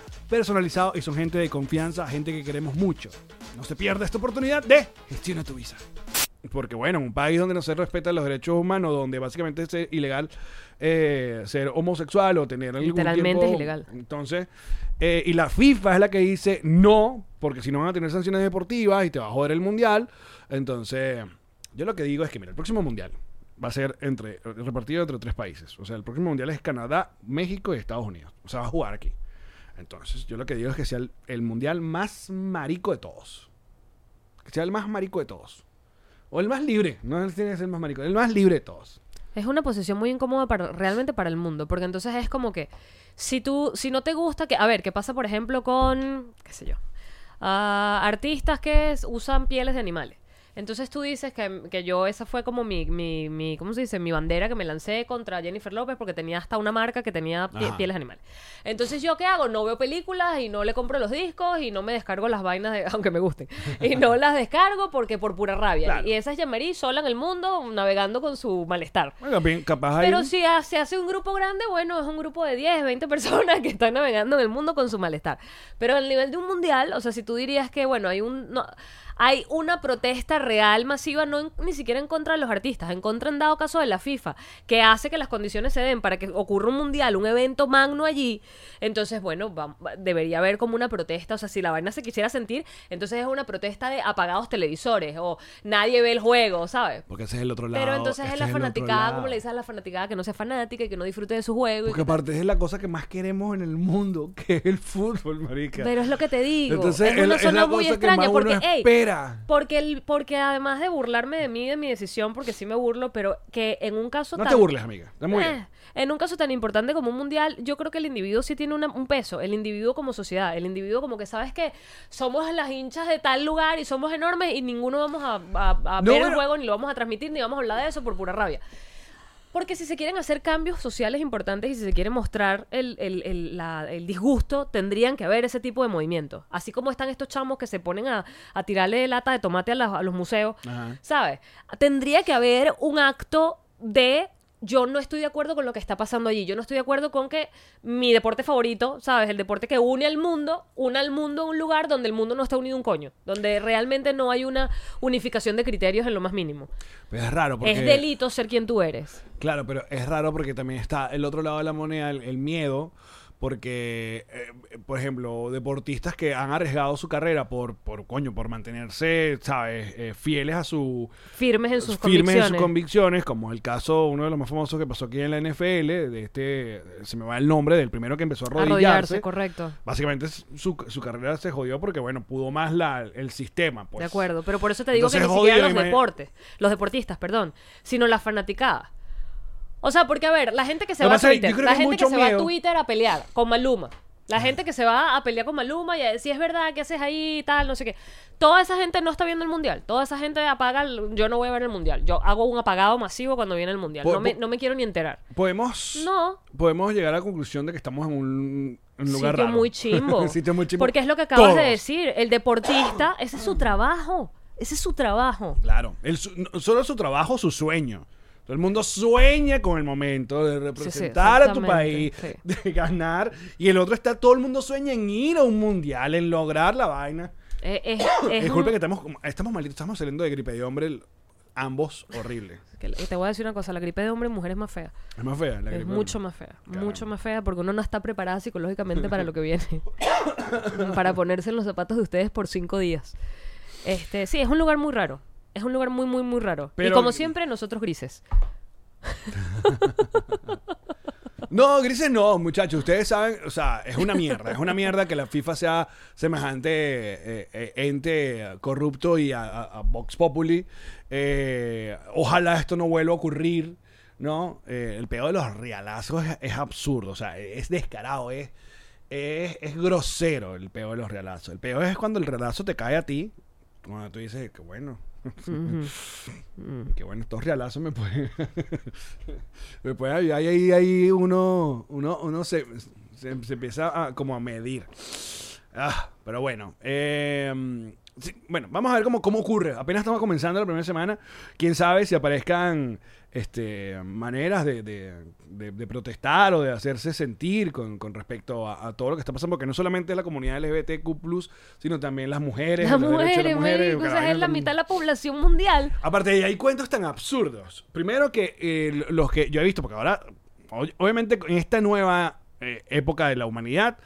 personalizado y son gente de confianza, gente que queremos mucho. No se pierda esta oportunidad de gestiona tu visa. Porque bueno, en un país donde no se respetan los derechos humanos, donde básicamente es ilegal eh, ser homosexual o tener algún Literalmente tiempo- es ilegal. Entonces, eh, y la FIFA es la que dice no, porque si no van a tener sanciones deportivas y te va a joder el mundial. Entonces, yo lo que digo es que, mira, el próximo mundial va a ser entre repartido entre tres países. O sea, el próximo mundial es Canadá, México y Estados Unidos. O sea, va a jugar aquí. Entonces, yo lo que digo es que sea el, mundial más marico de todos. Que sea el más marico de todos. O el más libre. No tiene que ser el más marico. El más libre de todos. Es una posición muy incómoda para, realmente para el mundo, porque entonces es como que si tú, si no te gusta que, a ver, ¿qué pasa por ejemplo con, qué sé yo, ah, artistas que usan pieles de animales? Entonces tú dices que, que yo, esa fue como mi, mi, mi, ¿cómo se dice? Mi bandera que me lancé contra Jennifer López porque tenía hasta una marca que tenía pie- Ajá. pieles animales. Entonces yo, ¿qué hago? No veo películas y no le compro los discos y no me descargo las vainas, de, aunque me gusten. Y no las descargo porque por pura rabia. Claro. Y esa es Yamari sola en el mundo navegando con su malestar. Bueno, bien, capaz hay... Pero si se hace un grupo grande, bueno, es un grupo de 10, 20 personas que están navegando en el mundo con su malestar. Pero al nivel de un mundial, o sea, si tú dirías que, bueno, hay un... no- hay una protesta real, masiva, no en- ni siquiera en contra de los artistas, en contra en dado caso de la FIFA, que hace que las condiciones se den para que ocurra un mundial, un evento magno allí. Entonces, bueno, va- debería haber como una protesta, o sea, si la vaina se quisiera sentir, entonces es una protesta de apagados televisores o nadie ve el juego, ¿sabes? Porque ese es el otro lado. Pero entonces este es la fanaticada, como le dices a la fanaticada, que no sea fanática y que no disfrute de su juego. Porque que- aparte es la cosa que más queremos en el mundo, que es el fútbol, marica. Pero es lo que te digo. Entonces, es una es zona la muy cosa que extraña más porque, uno ey, porque, el, porque además de burlarme de mí, de mi decisión, porque sí me burlo, pero que en un caso No tan... te burles, amiga. Está muy bien. Eh, en un caso tan importante como un mundial, yo creo que el individuo sí tiene una- un peso, el individuo como sociedad, el individuo como que sabes que somos las hinchas de tal lugar y somos enormes y ninguno vamos a, a- a No, ver el juego ni lo vamos a transmitir ni vamos a hablar de eso por pura rabia. Porque si se quieren hacer cambios sociales importantes y si se quiere mostrar el, el- el- la- el disgusto, tendrían que haber ese tipo de movimientos. Así como están estos chamos que se ponen a, a tirarle lata de tomate a, a los museos, Ajá. ¿sabes? Tendría que haber un acto de yo no estoy de acuerdo con lo que está pasando allí. Yo no estoy de acuerdo con que mi deporte favorito, ¿sabes? El deporte que une al mundo, une al mundo a un lugar donde el mundo no está unido un coño. Donde realmente no hay una unificación de criterios en lo más mínimo. Pero es raro porque... Es delito ser quien tú eres. Claro, pero es raro porque también está el otro lado de la moneda, el, el miedo, porque, eh, por ejemplo, deportistas que han arriesgado su carrera por, por coño, por mantenerse, ¿sabes?, Eh, fieles a su... Firmes en sus firmes en sus convicciones, como el caso, uno de los más famosos que pasó aquí en la NFL, de este, se me va el nombre, del primero que empezó a arrodillarse. Arrodillarse, correcto. Básicamente su, su carrera se jodió porque, bueno, pudo más la, el sistema. Pues. De acuerdo, pero por eso te digo Entonces, que ni siquiera los deportes, los deportistas, perdón, sino la fanaticada. O sea, porque a ver, la gente que se va a Twitter, la gente que se va a. Twitter a pelear con Maluma, la gente que se va a pelear con Maluma y a decir es verdad que haces ahí y tal, no sé qué. Toda esa gente no está viendo el mundial. Toda esa gente apaga, el- yo no voy a ver el mundial. Yo hago un apagado masivo cuando viene el mundial. No me, no me quiero ni enterar. Podemos, No. podemos llegar a la conclusión de que estamos en un, un lugar sitio raro. muy chimbo. Sitio muy chimbo. Porque es lo que acabas de decir. El deportista, ese es su trabajo. Ese es su trabajo. Claro. El su- no solo su trabajo, su sueño. Todo el mundo sueña con el momento de representar a tu país, de ganar. Y el otro está, todo el mundo sueña en ir a un mundial, en lograr la vaina. Eh, es- es Disculpe un- que estamos, estamos malditos, estamos saliendo de gripe de hombre, ambos horrible. que le- te voy a decir una cosa, la gripe de hombre en mujer es más fea. Es más fea la gripe Es mucho más fea, mucho más fea porque uno no está preparada psicológicamente para lo que viene. para ponerse en los zapatos de ustedes por cinco días. Este, sí, es un lugar muy raro. Es un lugar muy, muy, muy raro. Pero- y como siempre, nosotros grises. No, grises no, muchachos. Ustedes saben, o sea, es una mierda. es una mierda que la FIFA sea semejante eh, eh, ente corrupto y a, a- a Vox Populi. Eh, ojalá esto no vuelva a ocurrir, ¿no? El peor de los realazos es, es absurdo, o sea, es descarado, es, es, es grosero el peor de los realazos. El peor es cuando el realazo te cae a ti, cuando tú dices, que bueno. Que bueno, estos realazos me pueden. me pueden ayudar. Ahí, ahí, ahí uno, uno, uno se, se, empieza a, como a medir. Ah, pero bueno. sí, bueno, vamos a ver cómo, cómo ocurre. Apenas estamos comenzando la primera semana. Quién sabe si aparezcan este, maneras de, de- de- de protestar o de hacerse sentir con, con respecto a, a todo lo que está pasando. Porque no solamente la comunidad LGBTQ, sino también las mujeres. Las de mujeres, las marico, es la mitad de la población mundial. Aparte de ahí hay cuentos tan absurdos. Primero que eh, los que yo he visto, porque ahora, ob- obviamente en esta nueva eh, época de la humanidad,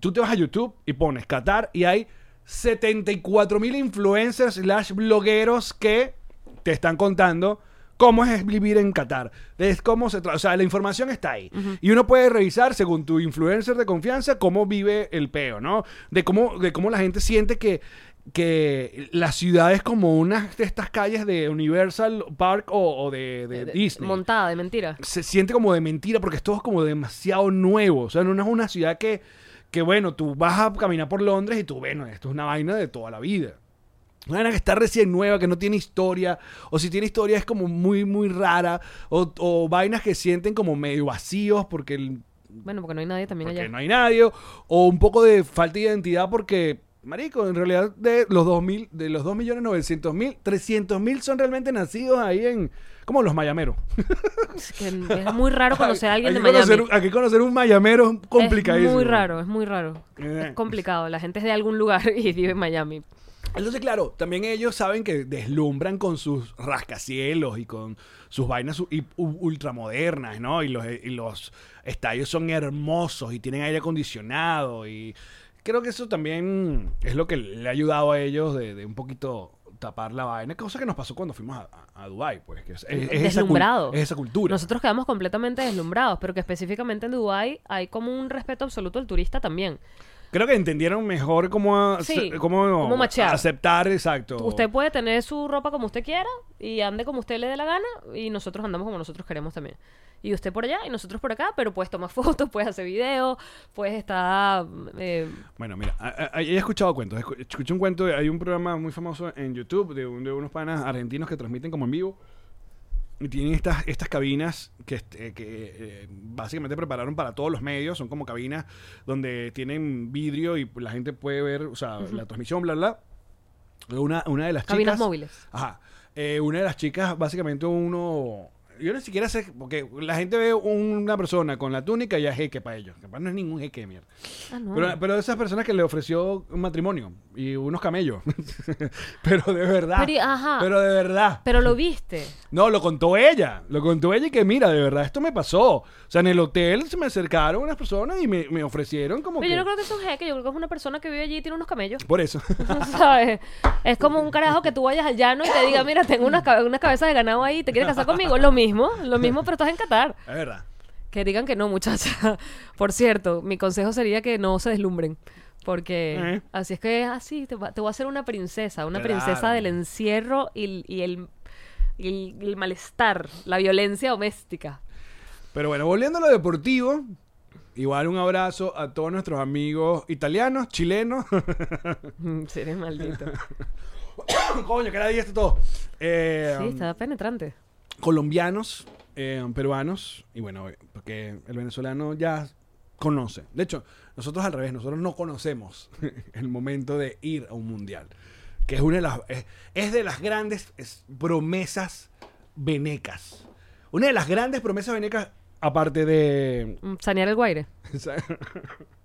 tú te vas a YouTube y pones Qatar y hay 74 mil influencers slash blogueros que te están contando cómo es vivir en Qatar. Es cómo se tra- o sea, la información está ahí. Y uno puede revisar, según tu influencer de confianza, cómo vive el peo, ¿no? De cómo, de cómo la gente siente que, que la ciudad es como una de estas calles de Universal Park o, o de, de De- Disney Montada de mentira. se siente como de mentira porque es todo como demasiado nuevo. O sea, no es una ciudad que, que, bueno, tú vas a caminar por Londres y tú, bueno, esto es una vaina de toda la vida. Una vaina que está recién nueva, que no tiene historia, o si tiene historia es como muy, muy rara, o, o vainas que sienten como medio vacíos porque, el- Bueno, porque no hay nadie también porque allá. no hay nadie, o un poco de falta de identidad porque, marico, en realidad de los 2000, de los 2.900.000, 300.000 son realmente nacidos ahí en, como los mayameros. Es, que es muy raro conocer a alguien de conocer aquí conocer un mayamero es complicadísimo. Es muy raro, es muy raro. Eh. Es complicado. La gente es de algún lugar y vive en Miami. Entonces, claro, también ellos saben que deslumbran con sus rascacielos y con sus vainas ultramodernas, ¿no? Y los, y los estadios son hermosos y tienen aire acondicionado y creo que eso también es lo que le ha ayudado a ellos de, de un poquito tapar la vaina, cosa que nos pasó cuando fuimos a, a, a Dubái, pues, que es, es- es esa, es esa cultura. Nosotros quedamos completamente deslumbrados, pero que específicamente en Dubái hay como un respeto absoluto al turista también. Creo que entendieron mejor cómo, Sí, cómo, aceptar, exacto. Usted puede tener su ropa como usted quiera y ande como usted le dé la gana y nosotros andamos como nosotros queremos también. Y usted por allá y nosotros por acá, pero puedes tomar fotos, puedes hacer videos, puedes estar... eh, Bueno, mira, a- a- a- he escuchado cuentos. Escu- Escuché un cuento, de- hay un programa muy famoso en YouTube de, un- de unos panas argentinos que transmiten como en vivo. Y tienen estas, estas cabinas que, este, que eh, básicamente prepararon para todos los medios. Son como cabinas donde tienen vidrio y la gente puede ver, o sea, la transmisión, bla, bla. Una, una de las Cabinas chicas... móviles. Ajá. Eh, una de las chicas, básicamente uno... Yo ni siquiera sé, porque la gente ve una persona con la túnica y ya es jeque para ellos. Capaz no es ningún jeque, mierda. ah, no. Pero, pero esas personas que le ofreció un matrimonio y unos camellos. pero de verdad. Pero y- ajá. Pero de verdad. Pero lo viste. No, lo contó ella. Lo contó ella y que mira, de verdad, esto me pasó. O sea, en el hotel se me acercaron unas personas y me, me ofrecieron como Pero que... yo no creo que es un jeque, yo creo que es una persona que vive allí y tiene unos camellos. Por eso. ¿Sabes? Es como un carajo que tú vayas al llano y te diga, mira, tengo unas, unas cabezas de ganado ahí, ¿te quieres casar conmigo? Lo mismo, lo mismo, pero estás en Qatar. es verdad. Que digan que no, muchacha. Por cierto, mi consejo sería que no se deslumbren. Porque Eh. así es que así te, va- te voy a hacer una princesa, una Claro. princesa del encierro y, y el, y el, malestar, la violencia doméstica. Pero bueno, volviendo a lo deportivo, igual un abrazo a todos nuestros amigos italianos, chilenos. Mm, Seres maldito. Coño, día está todo. Eh, Sí, está penetrante. Colombianos, eh, peruanos, y bueno, porque el venezolano ya conoce. De hecho, nosotros al revés, nosotros no conocemos el momento de ir a un mundial. que es una de las es, es de las grandes es, promesas venecas. Una de las grandes promesas venecas, aparte de. Mm, Sanear el guaire.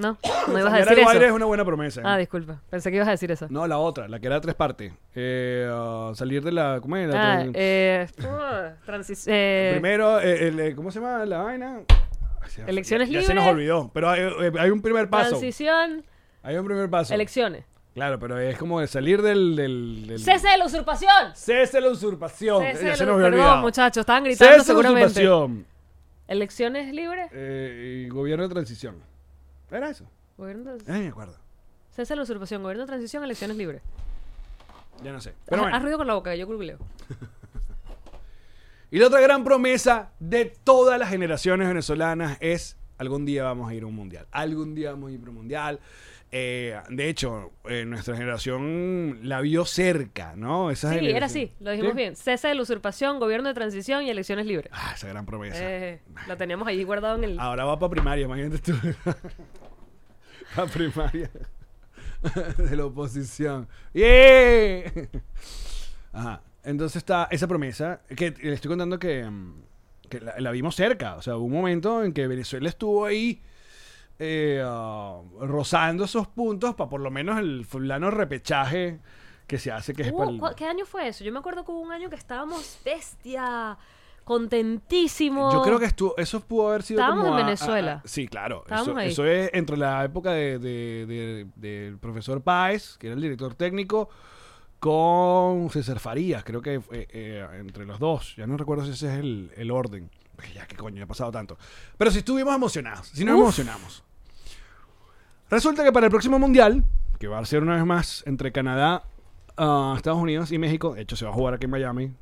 No, no ibas a decir el Guaire es eso. una buena promesa. Ah, disculpa. Pensé que ibas a decir eso. no, la otra, la que era tres partes. Eh, ah, salir de la. ¿Cómo es? La Ah, tran- eh, transis- eh, Primero, eh, el, eh, ¿cómo se llama la vaina? Se- Elecciones ya, ya se nos libres. olvidó. Pero hay, eh, hay un primer paso. transición, Hay un primer paso. elecciones. Claro, pero es como de salir del. del, del- ¡Cese de la usurpación! Cese la usurpación. Cese ya de se nos había Perdón, muchachos, estaban gritando Cese la seguramente. usurpación. ¿Elecciones libres? Eh, y gobierno de transición. ¿Era eso? Gobierno de... Ay, me acuerdo. De la usurpación, gobierno de transición, elecciones libres. Ya no sé. Pero Haz- ruido con la boca, yo googleo. Y la otra gran promesa de todas las generaciones venezolanas es algún día vamos a ir a un mundial. Algún día vamos a ir a un mundial. Eh, de hecho, eh, nuestra generación la vio cerca, ¿no? Esa Sí, era así, lo dijimos ¿Sí? bien. Cese de la usurpación, gobierno de transición y elecciones libres. Ah, esa gran promesa. Eh, lo teníamos ahí guardado en el... Ahora va para primaria, imagínate tú. para primaria. de la oposición. ¡Yeah! Ajá. Entonces está esa promesa que le estoy contando que, mm, que la, la vimos cerca. O sea, hubo un momento en que Venezuela estuvo ahí eh, ah, rozando esos puntos para por lo menos el fulano repechaje que se hace que es para el- ¿cu- ¿Qué año fue eso? Yo me acuerdo que hubo un año que estábamos bestia, contentísimos. Yo creo que estuvo, eso pudo haber sido Estábamos como en a- Venezuela. a- sí, claro. Eso, ahí. eso es entre la época de, de- de- del profesor Páez, que era el director técnico, con César Farías. Creo que eh, eh, entre los dos. Ya no recuerdo si ese es el, el orden. Ya, qué coño, ya ha pasado tanto. Pero si estuvimos emocionados, si nos Uf. emocionamos. Resulta que para el próximo mundial, que va a ser una vez más entre Canadá, ah, Estados Unidos y México, de hecho se va a jugar aquí en Miami.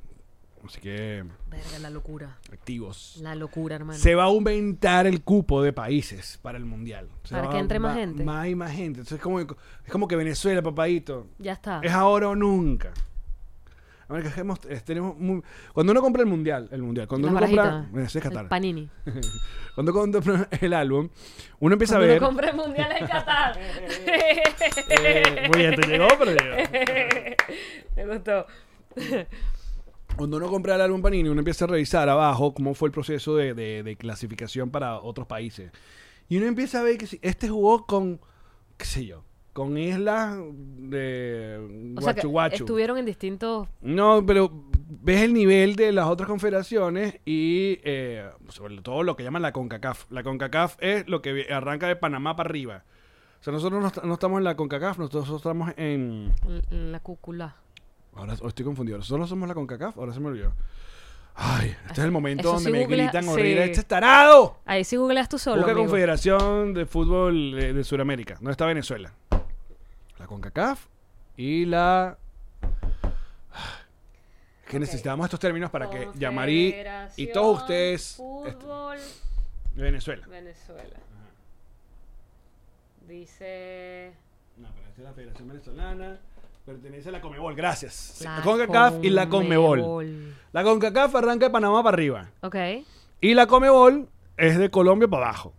Así que Verga, la locura. activos. La locura, hermano. Se va a aumentar el cupo de países para el mundial. Se Para va- que entre más va- gente. Más y más gente. Entonces es como, es como que Venezuela, papadito. Ya está. Es ahora o nunca. A ver, que eh, tenemos muy- cuando uno compra el mundial, el mundial, cuando uno compra, es El Qatar. panini. Cuando compra el álbum, uno empieza Cuando a ver. lo compré mundial en Qatar. Eh, muy bien, te llegó, pero llegó. Me gustó. Cuando uno compra el álbum Panini, uno empieza a revisar abajo cómo fue el proceso de, de- de clasificación para otros países. Y uno empieza a ver que si- este jugó con, qué sé yo, con islas de O sea que Guachu Guachu. estuvieron en distintos... No, pero ves el nivel de las otras confederaciones y eh, sobre todo lo que llaman la CONCACAF. La CONCACAF es lo que arranca de Panamá para arriba. O sea, nosotros no, est- no estamos en la CONCACAF, nosotros estamos en La cúcula. Ahora estoy confundido. Nosotros somos la CONCACAF, ahora se me olvidó. Ay, este es el momento donde sí me googlea- gritan sí. horrible. ¡Este es tarado! Ahí sí googleas tú solo, Busca amigo. Confederación de Fútbol de, de Sudamérica. ¿Dónde está Venezuela? La CONCACAF y la... Es que necesitamos estos términos para que Yamarí y todos ustedes... Fútbol de Venezuela. Venezuela. Dice... No, pero esta es la Federación Venezolana. Pertenece a la Comebol, gracias. La, CONCACAF y la. Conmebol. La CONCACAF arranca de Panamá para arriba. Ok. Y la Comebol es de Colombia para abajo.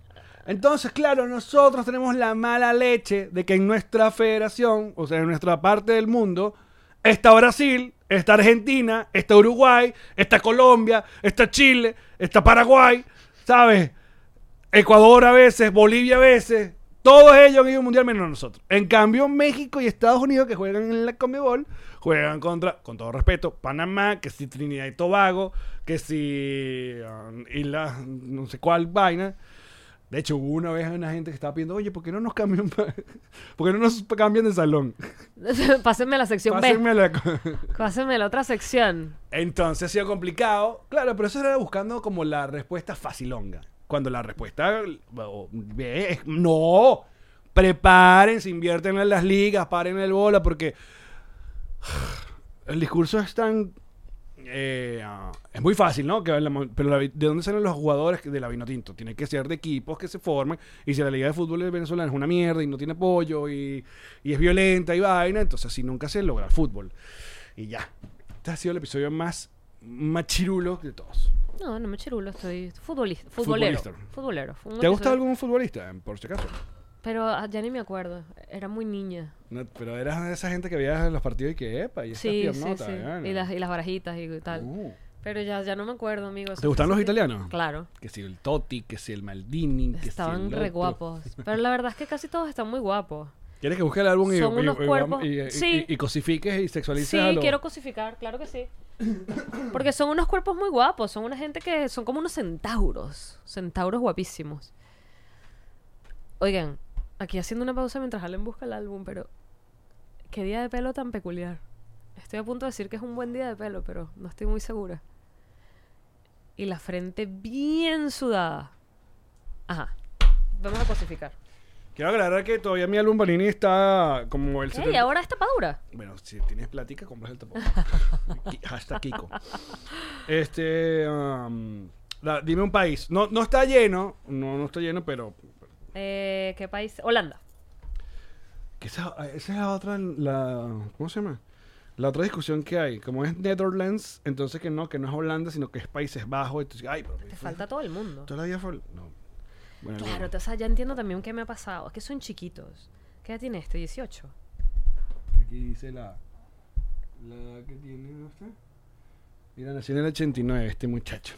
Entonces, claro, nosotros tenemos la mala leche de que en nuestra federación, o sea, en nuestra parte del mundo, está Brasil, está Argentina, está Uruguay, está Colombia, está Chile, está Paraguay, ¿sabes? Ecuador a veces, Bolivia a veces. Todos ellos han ido a un mundial menos nosotros. En cambio, México y Estados Unidos, que juegan en la Conmebol, juegan contra, con todo respeto, Panamá, que si Trinidad y Tobago, que si um, Isla, no sé cuál vaina. De hecho, hubo una vez una gente que estaba pidiendo, oye, ¿por qué no nos cambian, pa- ¿por qué no nos cambian de salón? Pásenme a la sección Pásenme B. la- Pásenme a la otra sección. Entonces ha sido complicado. Claro, pero eso era buscando como la respuesta facilonga. Cuando la respuesta es no. Prepárense, invierten en las ligas, paren el bola, porque el discurso es tan. eh, ah, es muy fácil, ¿no? Pero ¿de dónde salen los jugadores de la Vinotinto? Tiene que ser de equipos que se formen. Y si la Liga de Fútbol venezolana es una mierda y no tiene apoyo y, y es violenta y vaina, entonces así nunca se logra fútbol. Y ya. Este ha sido el episodio más machirulo de todos. No, no me chirulo, estoy futbolista, futbolero. Futbolista. Futbolero. ¿Te ha gustado algún futbolista, por si acaso? Pero ah, ya ni me acuerdo. Era muy niña. No, pero eras de esa gente que veía en los partidos y que, epa, y Sí, sí, sí. ¿eh? Y las, y las barajitas y tal. Uh. Pero ya, ya no me acuerdo, amigo. ¿Te gustan los italianos? Claro. Que si el Totti, que si el Maldini, que si Estaban el re guapos. Pero la verdad es que casi todos están muy guapos. ¿Quieres que busque el álbum y, y- y- Sí. y- y cosifiques y sexualices Sí, a los... quiero cosificar, claro que sí. Porque son unos cuerpos muy guapos, son una gente que son como unos centauros, centauros guapísimos. Oigan, aquí haciendo una pausa mientras Allen busca el álbum, pero qué día de pelo tan peculiar. Estoy a punto de decir que es un buen día de pelo, pero no estoy muy segura. Y la frente bien sudada. Ajá. Vamos a cosificar. Quiero aclarar que todavía mi álbum Panini está como el... ¡Ey, 70 ahora es tapadura! Bueno, si tienes plática, compras el tapón. Hashtag Kiko. Este... um, la- dime un país. No, no está lleno. No, no está lleno, pero... Eh, ¿Qué país? Holanda. que esa, esa es la otra... La, ¿Cómo se llama? La otra discusión que hay. Como es Netherlands, entonces que no, que no es Holanda, sino que es Países Bajos. Entonces, ay, pero... Te falta todo el mundo. ¿Toda la vida fue...? No. Bueno, Claro, no. o sea, ya entiendo también qué me ha pasado. Es que son chiquitos. ¿Qué edad tiene este? 18. Aquí dice la... La que tiene... ¿dónde está? Mira, nació en el 89 este muchacho.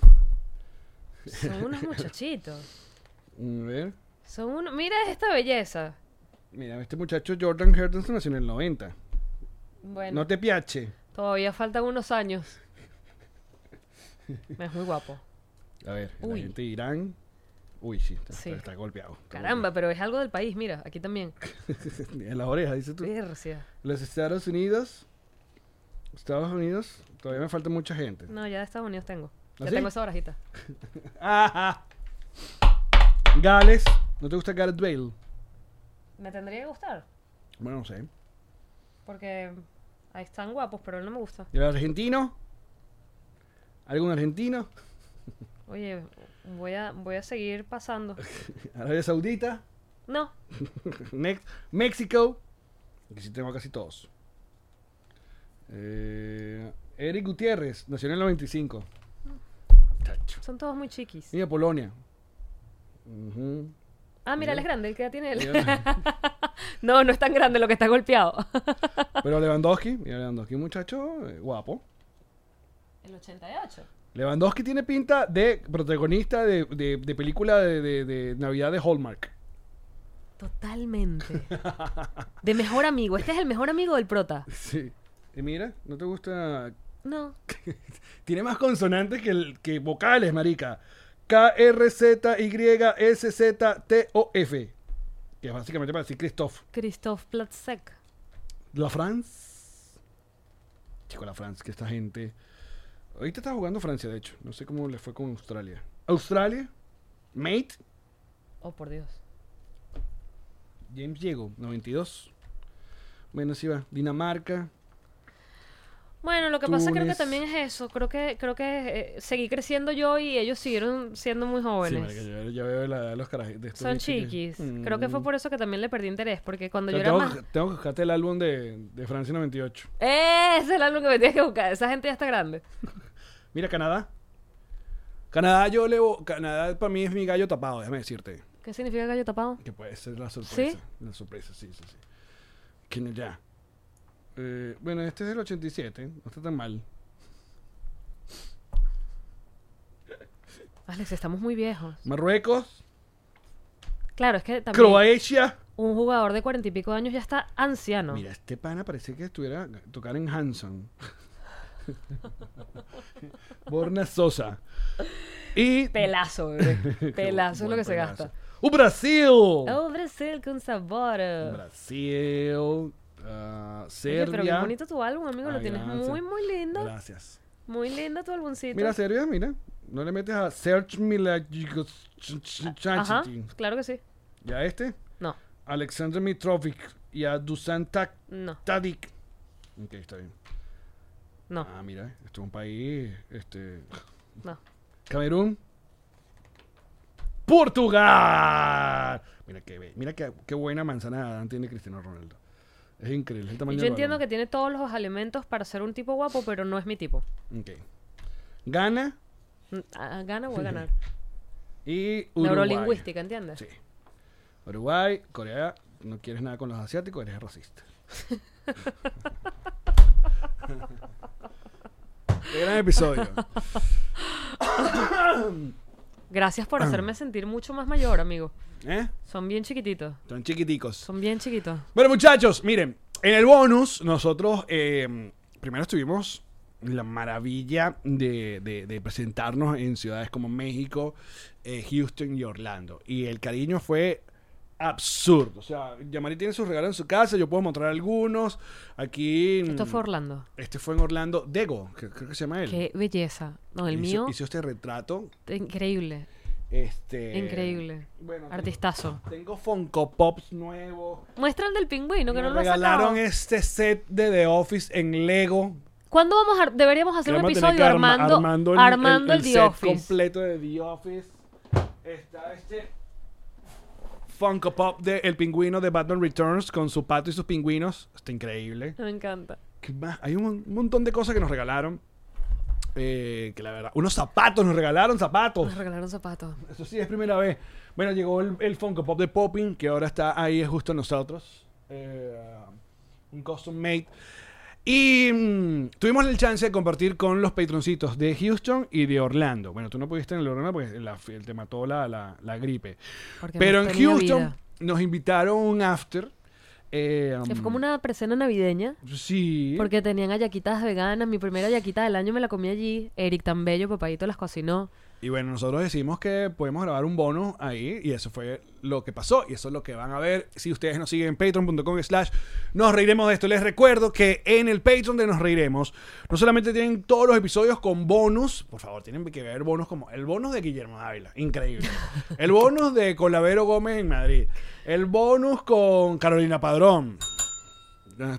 Son unos muchachitos. A ver... Son unos... Mira esta belleza. Mira, este muchacho Jordan Henderson nació en el 90. Bueno, No te piache. todavía faltan unos años. Es muy guapo. A ver, la Uy. gente de Irán. Uy, sí, está, Sí. está- está golpeado. está Caramba, pero es algo del país, mira, aquí también. en las orejas, dices tú. Persia. Los Estados Unidos. Estados Unidos, todavía me falta mucha gente. No, ya de Estados Unidos tengo. ¿Ah, Ya sí? tengo esa barajita. Ajá. Gales. ¿No te gusta Gareth Bale? Me tendría que gustar. Bueno, no sé. Porque ahí están guapos, pero él no me gusta. ¿Y el argentino? ¿Algún argentino? Oye, voy a, voy a seguir pasando. Arabia Saudita. No, Next, México. Aquí sí tengo casi todos. Eh, Eric Gutiérrez, nació en el 95. Chacho. son todos muy chiquis. Mira, Polonia. Ah, mira, él es grande, ¿qué edad tiene él? No, no es tan grande lo que está golpeado. Pero Lewandowski, mira Lewandowski, un muchacho eh, guapo. El 88. Lewandowski tiene pinta de protagonista de, de- de película de, de- Navidad de Hallmark. Totalmente. De mejor amigo. Este es el mejor amigo del prota. Sí. Y mira, ¿no te gusta? No. Tiene más consonantes que, el, que vocales, marica. K-R-Z-Y-S-Z-T-O-F. Que es básicamente para decir Christophe. Christophe Platzek. La France. Chico, la France, que esta gente. Ahorita está jugando Francia, de hecho. No sé cómo le fue con Australia. Australia. Mate. Oh, por Dios. James Diego, 92. Bueno, sí va. Dinamarca. Bueno, lo que pasa creo que también es eso. Creo que creo que eh, seguí creciendo yo y ellos siguieron siendo muy Sí, jóvenes. marica, yo, yo veo la edad de los carajitos. Son que- chiquis. Creo que fue Mm. por eso que también le perdí interés. Porque cuando yo era tengo, más... que- tengo que buscarte el álbum de, de Francia 98. ¡Eh! Ese es el álbum que me tienes que buscar. Esa gente ya está grande. Mira, Canadá. Canadá, yo le. Canadá para mí es mi gallo tapado, déjame decirte. ¿Qué significa gallo tapado? Que puede ser la sorpresa. ¿Sí? La sorpresa, sí, sí, sí. Que ya. Eh, bueno, este es del 87, no está tan mal. Alex, estamos muy viejos. Marruecos, Claro, es que también Croacia. un jugador de cuarenta y pico de años ya está anciano. Mira, este pana parece que estuviera tocar en Hanson. Borna Sosa. Y. Pelazo, bebé. Pelazo es lo que se gasta. ¡Uh, Brasil! Oh, Brasil con sabor. Brasil. ah, Oye, Serbia. pero qué bonito tu álbum, amigo. lo tienes gracias. muy, muy lindo. Gracias. Muy lindo tu álbumcito. Mira, Serbia, mira. No le metes a Search Milagros. Ajá, claro que sí. Ya este. No, Alexander Mitrovic y a Dusan Tak- no. Ok, está bien. No, Ah, mira, esto es un país. Este. no. Camerún. Portugal. Mira qué, mira qué, qué buena manzana tiene Cristiano Ronaldo. Es increíble el tamaño yo entiendo que tiene todos los elementos para ser un tipo guapo, pero no es mi tipo. Ok. Gana Mm, ah, ¿Gana o a ganar? y Uruguay. Neurolingüística, ¿entiendes? Sí. Uruguay, Corea, no quieres nada con los asiáticos, eres racista. Qué gran episodio. Gracias por hacerme sentir mucho más mayor, amigo. ¿Eh? Son bien chiquititos. Son chiquiticos. Son bien chiquitos. Bueno, muchachos, miren, en el bonus nosotros eh, primero estuvimos la maravilla de, de- de presentarnos en ciudades como México, eh, Houston y Orlando. Y el cariño fue absurdo. O sea, Yamari tiene sus regalos en su casa, yo puedo mostrar algunos. Aquí... Esto mm, fue Orlando. Este fue en Orlando. Dego, que creo que se llama él. Qué belleza. No, el hizo, mío, hizo este retrato. increíble. Este, Increíble. Bueno, tengo- Artistazo. Tengo Funko Pops nuevos. Muestra el del pingüino, que Me no lo regalaron este set de The Office en Lego. ¿Cuándo vamos a... Deberíamos hacer un episodio armando, armando el, armando el- el, el The set Office. completo de The Office. Está este Funko Pop de El Pingüino de Batman Returns con su pato y sus pingüinos. Está increíble. Me encanta. ¿Qué más? Hay un, un montón de cosas que nos regalaron. Eh, que la verdad. Unos zapatos, nos regalaron zapatos. Nos regalaron zapatos. Eso sí, es primera vez. Bueno, llegó el, el Funko Pop de Popping, que ahora está ahí justo a nosotros. Eh, un custom made. Y mm, tuvimos el chance de compartir con los patroncitos de Houston y de Orlando. Bueno, tú no pudiste en el Orlando porque la- te mató la, la- la gripe. Porque Pero en Houston vida. nos invitaron un after. eh, Que fue um, como una presena navideña. Sí. Porque tenían ayaquitas veganas. Mi primera ayaquita del año me la comí allí. Eric tan bello, papadito las cocinó. Y bueno, nosotros decimos que podemos grabar un bono ahí y eso fue lo que pasó y eso es lo que van a ver si ustedes nos siguen en patreon.com slash nos reiremos de esto. Les recuerdo que en el Patreon de Nos Reiremos no solamente tienen todos los episodios con bonus, por favor, tienen que ver bonus como el bonus de Guillermo Ávila, increíble. El bonus de Colavero Gómez en Madrid. El bonus con Carolina Padrón.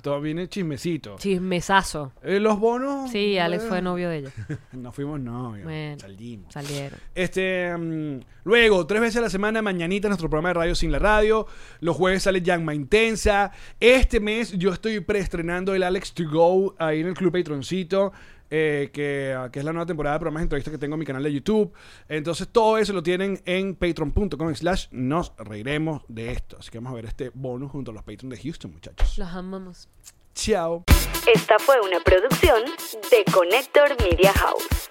Todo viene chismecito. Chismesazo. Eh, los bonos... Sí, Alex eh, fue novio de ella. No fuimos novios. Bueno. Salimos. Salieron. Este, mm, luego, tres veces a la semana, mañanita, nuestro programa de radio sin la radio. Los jueves sale Llama Intensa. Este mes yo estoy preestrenando el Alex to Go ahí en el Club Patroncito. Eh, que, que es la nueva temporada de programas de entrevistas que tengo en mi canal de YouTube. Entonces, todo eso lo tienen en patreon.com slash nos reiremos de esto. Así que vamos a ver este bonus junto a los Patreon de Houston, muchachos. Los amamos. Chao. Esta fue una producción de Connector Media House.